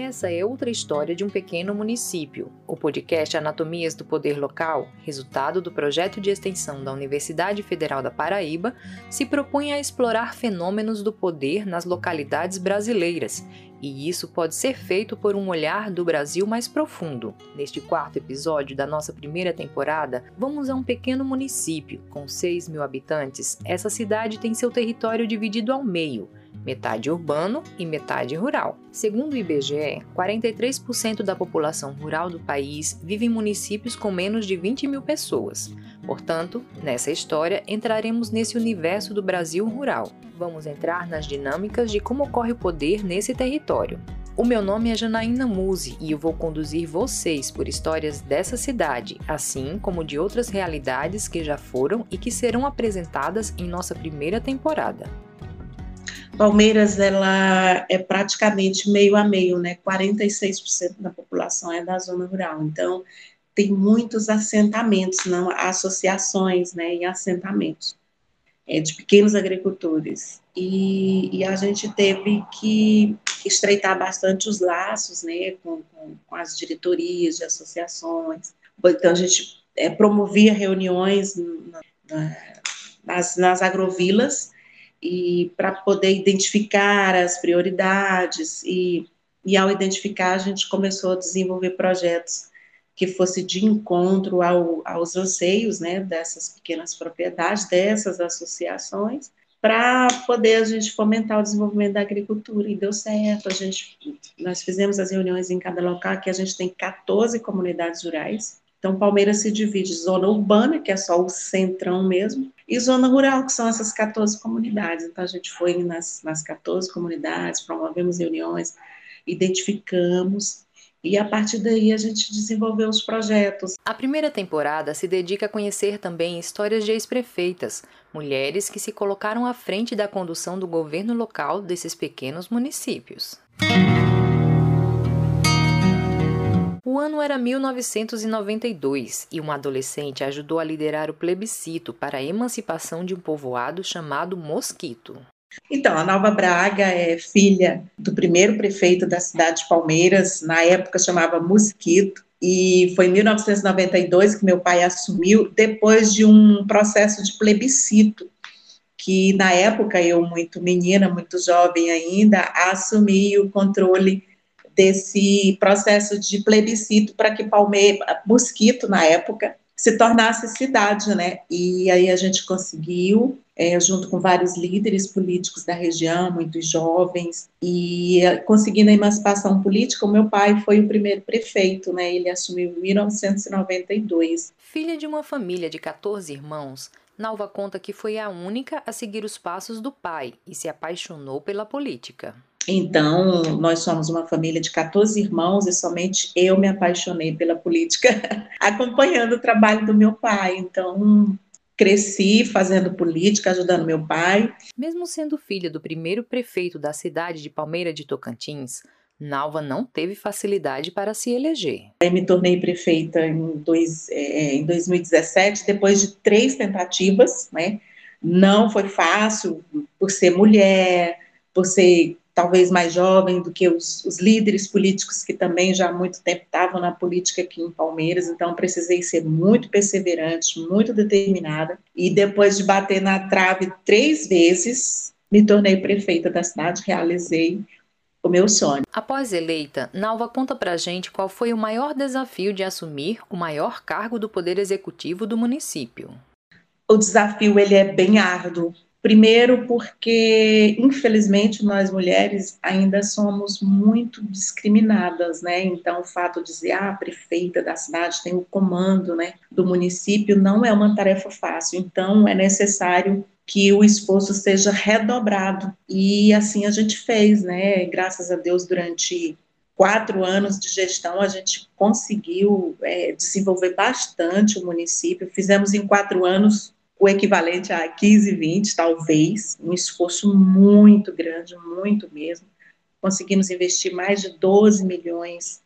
Essa é outra história de um pequeno município. O podcast Anatomias do Poder Local, resultado do projeto de extensão da Universidade Federal da Paraíba, se propõe a explorar fenômenos do poder nas localidades brasileiras, e isso pode ser feito por um olhar do Brasil mais profundo. Neste quarto episódio da nossa primeira temporada, vamos a um pequeno município com 6 mil habitantes. Essa cidade tem seu território dividido ao meio metade urbano e metade rural. Segundo o IBGE, 43% da população rural do país vive em municípios com menos de 20 mil pessoas. Portanto, nessa história, entraremos nesse universo do Brasil rural. Vamos entrar nas dinâmicas de como ocorre o poder nesse território. O meu nome é Janaína Muse e eu vou conduzir vocês por histórias dessa cidade, assim como de outras realidades que já foram e que serão apresentadas em nossa primeira temporada. Palmeiras ela é praticamente meio a meio, né? 46% da população é da zona rural. Então, tem muitos assentamentos, não associações, né, e assentamentos é, de pequenos agricultores. E, e, a gente teve que estreitar bastante os laços, né, com, com, com as diretorias de associações. Então, a gente é, promovia reuniões na, nas, nas agrovilas, e para poder identificar as prioridades e, e ao identificar a gente começou a desenvolver projetos que fosse de encontro ao, aos anseios né, dessas pequenas propriedades, dessas associações, para poder a gente fomentar o desenvolvimento da agricultura, e deu certo, a gente, nós fizemos as reuniões em cada local, que a gente tem 14 comunidades rurais, então Palmeiras se divide zona urbana, que é só o centrão mesmo, e zona rural, que são essas 14 comunidades. Então, a gente foi nas, nas 14 comunidades, promovemos reuniões, identificamos, e a partir daí a gente desenvolveu os projetos. A primeira temporada se dedica a conhecer também histórias de ex-prefeitas, mulheres que se colocaram à frente da condução do governo local desses pequenos municípios. O ano era 1992 e uma adolescente ajudou a liderar o plebiscito para a emancipação de um povoado chamado Mosquito. Então, a Nova Braga é filha do primeiro prefeito da cidade de Palmeiras, na época chamava Mosquito, e foi em 1992 que meu pai assumiu, depois de um processo de plebiscito, que na época eu, muito menina, muito jovem ainda, assumi o controle desse processo de plebiscito para que Palmeiras, Mosquito, na época, se tornasse cidade, né? E aí a gente conseguiu, é, junto com vários líderes políticos da região, muitos jovens, e é, conseguindo a emancipação política, o meu pai foi o primeiro prefeito, né? Ele assumiu em 1992. Filha de uma família de 14 irmãos, Nalva conta que foi a única a seguir os passos do pai e se apaixonou pela política. Então, nós somos uma família de 14 irmãos e somente eu me apaixonei pela política, acompanhando o trabalho do meu pai. Então, cresci fazendo política, ajudando meu pai. Mesmo sendo filha do primeiro prefeito da cidade de Palmeira de Tocantins, Nalva não teve facilidade para se eleger. Eu me tornei prefeita em, dois, é, em 2017, depois de três tentativas, né? Não foi fácil, por ser mulher, por ser talvez mais jovem do que os, os, líderes políticos que também já há muito tempo estavam na política aqui em Palmeiras, então precisei ser muito perseverante, muito determinada, e depois de bater na trave três vezes, me tornei prefeita da cidade, realizei o meu sonho. Após eleita, Nalva conta pra gente qual foi o maior desafio de assumir o maior cargo do poder executivo do município. O desafio ele é bem árduo, Primeiro, porque, infelizmente, nós mulheres ainda somos muito discriminadas, né? Então, o fato de dizer, ah, a prefeita da cidade tem o comando, né, do município, não é uma tarefa fácil. Então, é necessário que o esforço seja redobrado. E assim a gente fez, né? Graças a Deus, durante quatro anos de gestão, a gente conseguiu é, desenvolver bastante o município. Fizemos em quatro anos o equivalente a 15, 20, talvez, um esforço muito grande, muito mesmo. Conseguimos investir mais de 12 milhões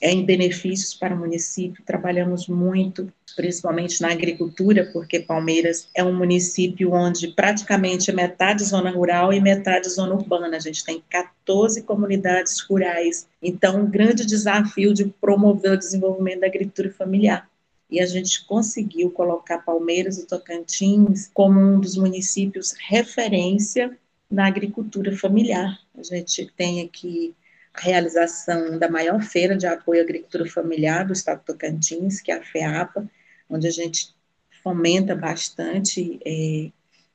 é, em benefícios para o município. Trabalhamos muito, principalmente na agricultura, porque Palmeiras é um município onde praticamente é metade zona rural e metade zona urbana. A gente tem 14 comunidades rurais. Então, um grande desafio de promover o desenvolvimento da agricultura familiar e a gente conseguiu colocar Palmeiras e Tocantins como um dos municípios referência na agricultura familiar. A gente tem aqui a realização da maior feira de apoio à agricultura familiar do estado de Tocantins, que é a FEAPA, onde a gente fomenta bastante é,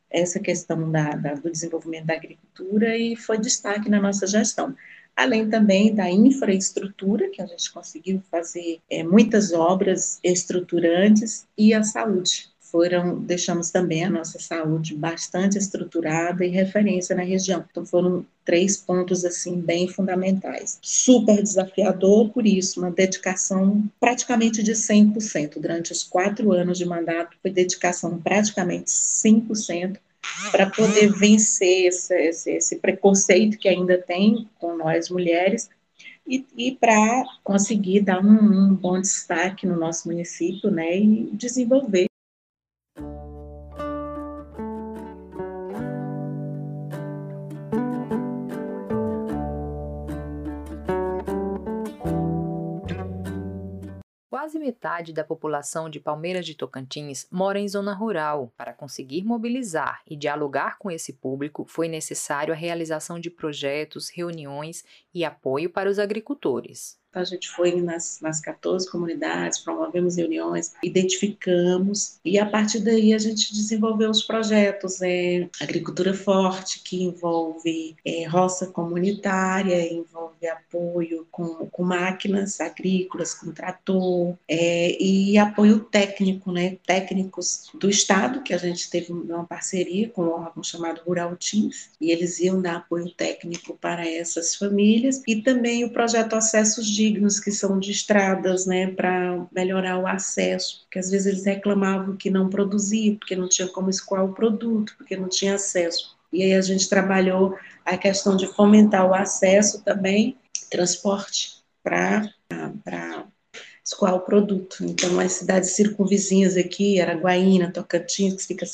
essa questão da, da, do desenvolvimento da agricultura e foi destaque na nossa gestão. Além também da infraestrutura, que a gente conseguiu fazer é, muitas obras estruturantes, e a saúde foram, deixamos também a nossa saúde bastante estruturada e referência na região. Então foram três pontos assim bem fundamentais. Super desafiador, por isso uma dedicação praticamente de 100% durante os quatro anos de mandato, foi dedicação praticamente 100% para poder vencer esse, esse, esse, preconceito que ainda tem com nós mulheres e, e para conseguir dar um, um, bom destaque no nosso município, né, e desenvolver Quase metade da população de Palmeiras de Tocantins mora em zona rural. Para conseguir mobilizar e dialogar com esse público, foi necessário a realização de projetos, reuniões e apoio para os agricultores. A gente foi nas, nas 14 comunidades, promovemos reuniões, identificamos e a partir daí a gente desenvolveu os projetos. É, agricultura forte, que envolve é, roça comunitária, envolve apoio com, com máquinas agrícolas, com trator, é, e apoio técnico, né? técnicos do Estado, que a gente teve uma parceria com um órgão chamado Rural Teams, e eles iam dar apoio técnico para essas famílias, e também o projeto Acessos de que são de estradas, né, para melhorar o acesso, porque às vezes eles reclamavam que não produzia, porque não tinha como escoar o produto, porque não tinha acesso. E aí a gente trabalhou a questão de fomentar o acesso também, transporte para escoar o produto. Então, as cidades circunvizinhas aqui, Araguaína, Tocantins, que fica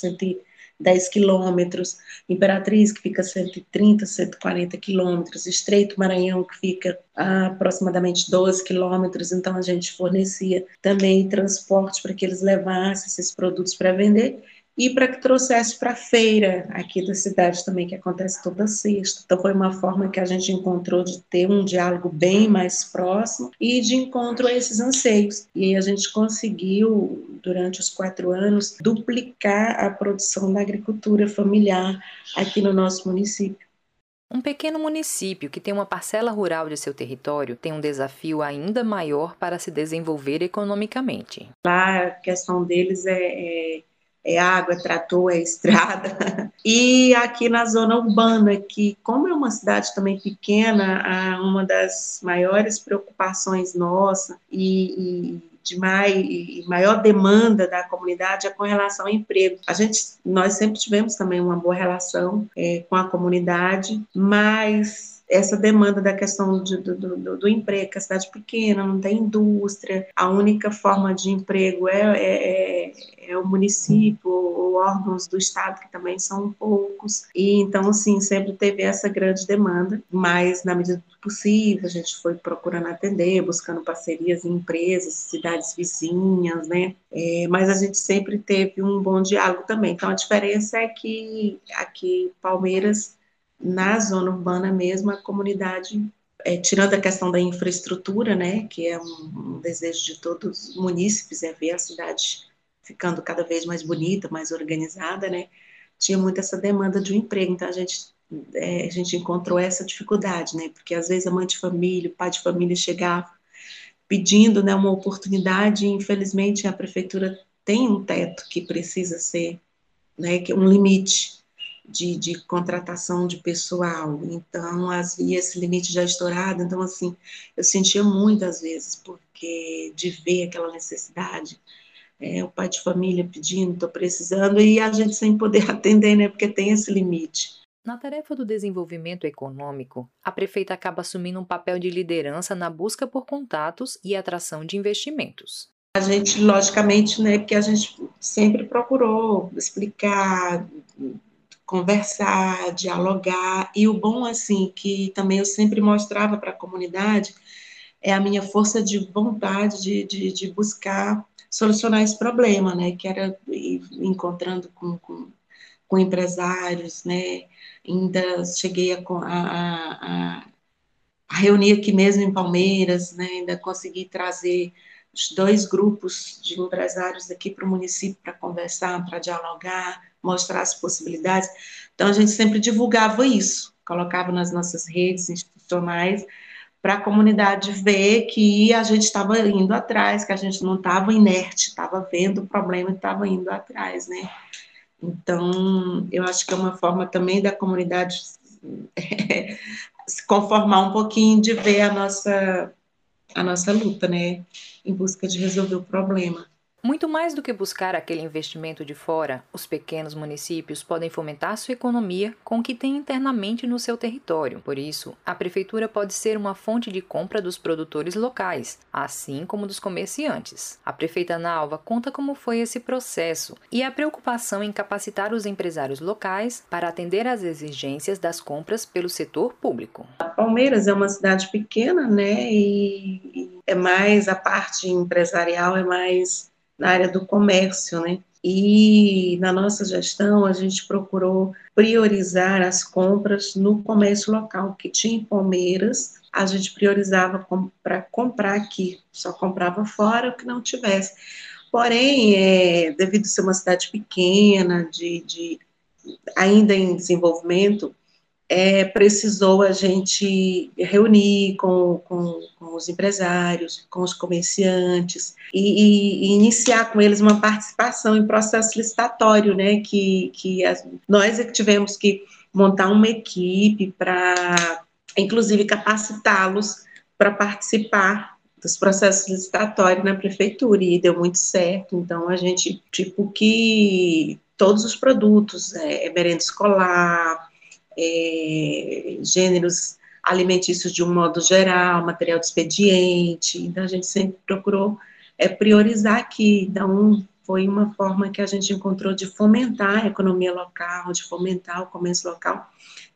10 quilômetros, Imperatriz, que fica 130, 140 quilômetros, Estreito Maranhão, que fica a aproximadamente 12 quilômetros, então a gente fornecia também transporte para que eles levassem esses produtos para vender, e para que trouxesse para a feira aqui da cidade também, que acontece toda sexta. Então, foi uma forma que a gente encontrou de ter um diálogo bem mais próximo e de encontro a esses anseios. E a gente conseguiu, durante os quatro anos, duplicar a produção da agricultura familiar aqui no nosso município. Um pequeno município que tem uma parcela rural de seu território tem um desafio ainda maior para se desenvolver economicamente. Lá a questão deles é, é é água, é trator, é estrada. E aqui na zona urbana, que como é uma cidade também pequena, uma das maiores preocupações nossa e, e de mai, maior demanda da comunidade é com relação ao emprego. A gente, nós sempre tivemos também uma boa relação é, com a comunidade, mas essa demanda da questão de, do, do, do, emprego, que a cidade é pequena, não tem indústria, a única forma de emprego é, é, é, é o município ou órgãos do Estado, que também são poucos, e então, assim, sempre teve essa grande demanda, mas na medida do possível, a gente foi procurando atender, buscando parcerias em empresas, cidades vizinhas, né, é, mas a gente sempre teve um bom diálogo também, então a diferença é que aqui Palmeiras na zona urbana mesmo, a comunidade, é, tirando a questão da infraestrutura, né, que é um, um, desejo de todos os munícipes, é ver a cidade ficando cada vez mais bonita, mais organizada, né, tinha muito essa demanda de um emprego, então a gente, é, a gente encontrou essa dificuldade, né, porque às vezes a mãe de família, o pai de família chegava pedindo, né, uma oportunidade e infelizmente a prefeitura tem um teto que precisa ser, né, que um limite, de, de contratação de pessoal. Então, as vias, esse limite já estourado. Então, assim, eu sentia muitas vezes, porque de ver aquela necessidade, é, o pai de família pedindo, estou precisando, e a gente sem poder atender, né, porque tem esse limite. Na tarefa do desenvolvimento econômico, a prefeita acaba assumindo um papel de liderança na busca por contatos e atração de investimentos. A gente, logicamente, né, que a gente sempre procurou explicar, conversar, dialogar, e o bom, assim, que também eu sempre mostrava para a comunidade, é a minha força de vontade de, de, de buscar solucionar esse problema, né, que era encontrando com, com, com empresários, né, ainda cheguei a, a, a, a, reunir aqui mesmo em Palmeiras, né, ainda consegui trazer dois grupos de empresários aqui para o município para conversar, para dialogar, mostrar as possibilidades. Então, a gente sempre divulgava isso, colocava nas nossas redes institucionais, para a comunidade ver que a gente estava indo atrás, que a gente não estava inerte, estava vendo o problema e estava indo atrás, né? Então, eu acho que é uma forma também da comunidade se conformar um pouquinho de ver a nossa, a nossa luta, né? Em busca de resolver o problema. Muito mais do que buscar aquele investimento de fora, os pequenos municípios podem fomentar sua economia com o que tem internamente no seu território. Por isso, a prefeitura pode ser uma fonte de compra dos produtores locais, assim como dos comerciantes. A prefeita Nalva conta como foi esse processo e a preocupação em capacitar os empresários locais para atender às exigências das compras pelo setor público. Palmeiras é uma cidade pequena, né? E é mais a parte empresarial é mais na área do comércio, né? E na nossa gestão a gente procurou priorizar as compras no comércio local que tinha em Palmeiras. A gente priorizava para comprar aqui, só comprava fora o que não tivesse. Porém, é, devido a ser uma cidade pequena, de, de ainda em desenvolvimento, é, precisou a gente reunir com, com, com, os empresários, com os comerciantes e, e, iniciar com eles uma participação em processo licitatório, né? Que, que as, nós é que tivemos que montar uma equipe para, inclusive, capacitá-los para participar dos processos licitatórios na prefeitura e deu muito certo. Então a gente tipo que todos os produtos, é, merenda escolar, é, gêneros alimentícios de um modo geral, material de expediente, então a gente sempre procurou é, priorizar aqui, então foi uma forma que a gente encontrou de fomentar a economia local, de fomentar o comércio local,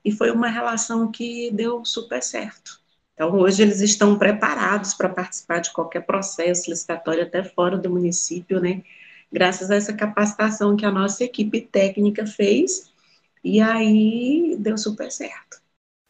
e foi uma relação que deu super certo. Então, hoje eles estão preparados para participar de qualquer processo licitatório, até fora do município, né? Graças a essa capacitação que a nossa equipe técnica fez e aí deu super certo.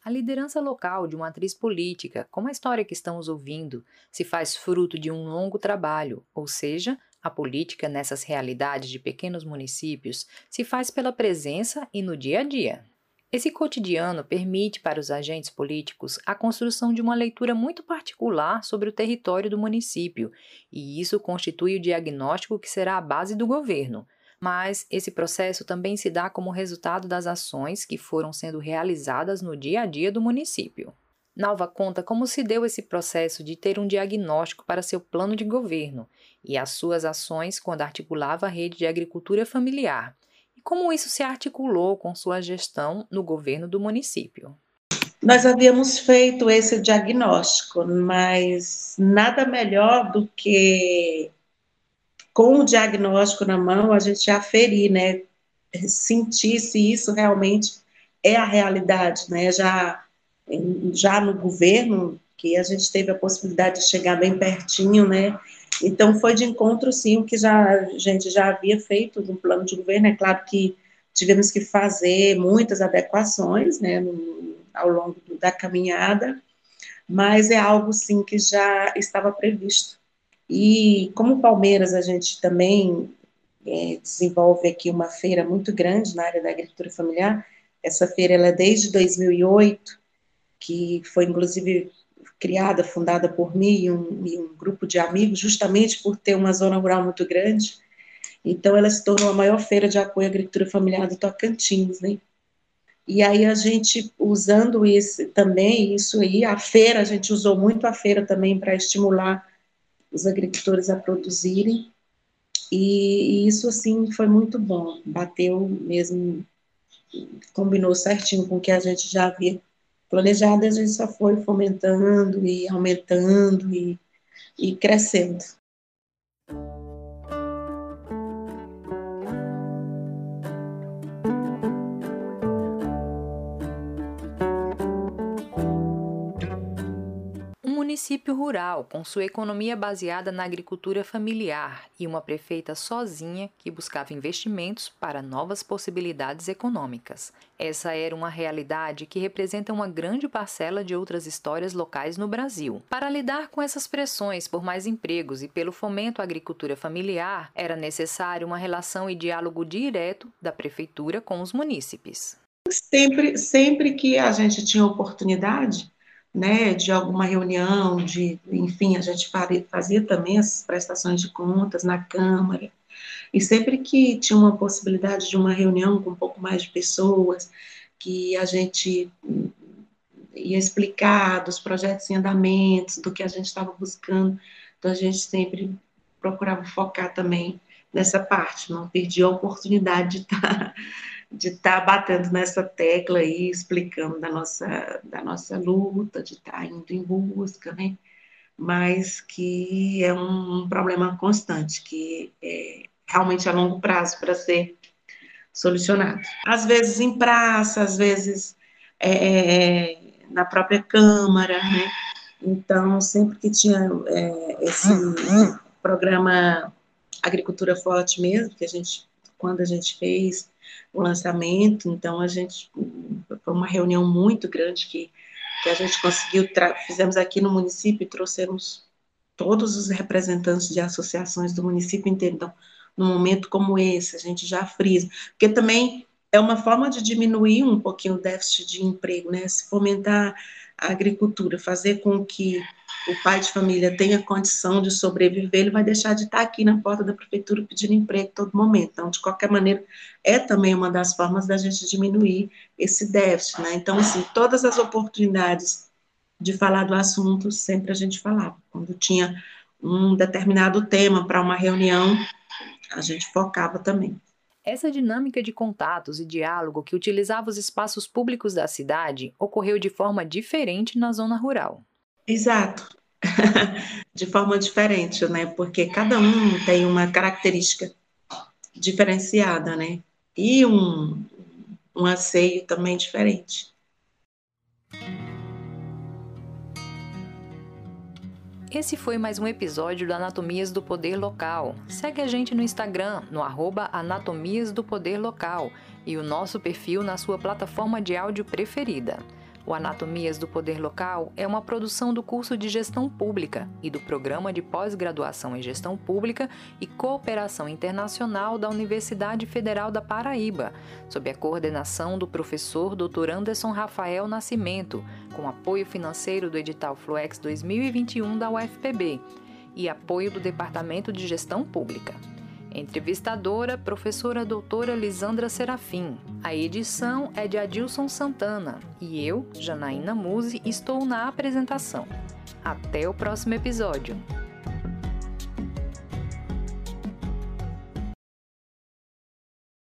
A liderança local de uma atriz política, como a história que estamos ouvindo, se faz fruto de um longo trabalho, ou seja, a política nessas realidades de pequenos municípios se faz pela presença e no dia a dia. Esse cotidiano permite para os agentes políticos a construção de uma leitura muito particular sobre o território do município, e isso constitui o diagnóstico que será a base do governo, mas esse processo também se dá como resultado das ações que foram sendo realizadas no dia a dia do município. Nalva conta como se deu esse processo de ter um diagnóstico para seu plano de governo e as suas ações quando articulava a rede de agricultura familiar, e como isso se articulou com sua gestão no governo do município. Nós havíamos feito esse diagnóstico, mas nada melhor do que com o diagnóstico na mão, a gente aferir, né? Sentir se isso realmente é a realidade, né? Já, já no governo, que a gente teve a possibilidade de chegar bem pertinho, né? Então, foi de encontro, sim, o que já, a gente já havia feito no plano de governo. É claro que tivemos que fazer muitas adequações, né, no, ao longo da caminhada, mas é algo, sim, que já estava previsto e como Palmeiras, a gente também é, desenvolve aqui uma feira muito grande na área da agricultura familiar. Essa feira ela é desde 2008, que foi inclusive criada, fundada por mim e um, e um grupo de amigos, justamente por ter uma zona rural muito grande. Então, ela se tornou a maior feira de apoio à agricultura familiar do Tocantins, né? E aí a gente, usando esse também, isso aí, a feira, a gente usou muito a feira também para estimular os agricultores a produzirem, e, e, isso, assim, foi muito bom, bateu mesmo combinou certinho com o que a gente já havia planejado, a gente só foi fomentando e aumentando e, e crescendo. Município rural, com sua economia baseada na agricultura familiar e uma prefeita sozinha que buscava investimentos para novas possibilidades econômicas. Essa era uma realidade que representa uma grande parcela de outras histórias locais no Brasil. Para lidar com essas pressões por mais empregos e pelo fomento à agricultura familiar, era necessário uma relação e diálogo direto da prefeitura com os munícipes. Sempre, sempre que a gente tinha oportunidade, né, de alguma reunião, de, enfim, a gente fazia também as prestações de contas na Câmara, e sempre que tinha uma possibilidade de uma reunião com um pouco mais de pessoas, que a gente ia explicar dos projetos em andamentos, do que a gente estava buscando, então a gente sempre procurava focar também nessa parte, não perdia a oportunidade de estar de estar tá batendo nessa tecla aí, explicando da nossa, da nossa luta, de estar tá indo em busca, né? Mas que é um, problema constante, que é realmente a longo prazo para ser solucionado. Às vezes em praça, às vezes é, é, na própria Câmara, né? Então, sempre que tinha é, esse programa Agricultura Forte mesmo, que a gente, quando a gente fez, o lançamento, então a gente, foi uma reunião muito grande que, que a gente conseguiu, fizemos aqui no município e trouxemos todos os representantes de associações do município então, num momento como esse, a gente já frisa, porque também é uma forma de diminuir um pouquinho o déficit de emprego, né, se fomentar a agricultura, fazer com que o pai de família tenha condição de sobreviver, ele vai deixar de estar aqui na porta da prefeitura pedindo emprego todo momento. Então, de qualquer maneira, é também uma das formas da gente diminuir esse déficit, né? Então, assim, todas as oportunidades de falar do assunto, sempre a gente falava. Quando tinha um determinado tema para uma reunião, a gente focava também. Essa dinâmica de contatos e diálogo que utilizava os espaços públicos da cidade ocorreu de forma diferente na zona rural. Exato. de forma diferente, né? Porque cada um tem uma característica diferenciada, né? E um, um anseio também diferente. Esse foi mais um episódio do Anatomias do Poder Local. Segue a gente no Instagram, no arroba Anatomias do Poder Local e o nosso perfil na sua plataforma de áudio preferida. O Anatomias do Poder Local é uma produção do curso de Gestão Pública e do Programa de Pós-Graduação em Gestão Pública e Cooperação Internacional da Universidade Federal da Paraíba, sob a coordenação do professor Dr. Anderson Rafael Nascimento, com apoio financeiro do edital Fluex 2021 da UFPB e apoio do Departamento de Gestão Pública. Entrevistadora, professora doutora Lisandra Serafim. A edição é de Adilson Santana e eu, Janaína Muse, estou na apresentação. Até o próximo episódio.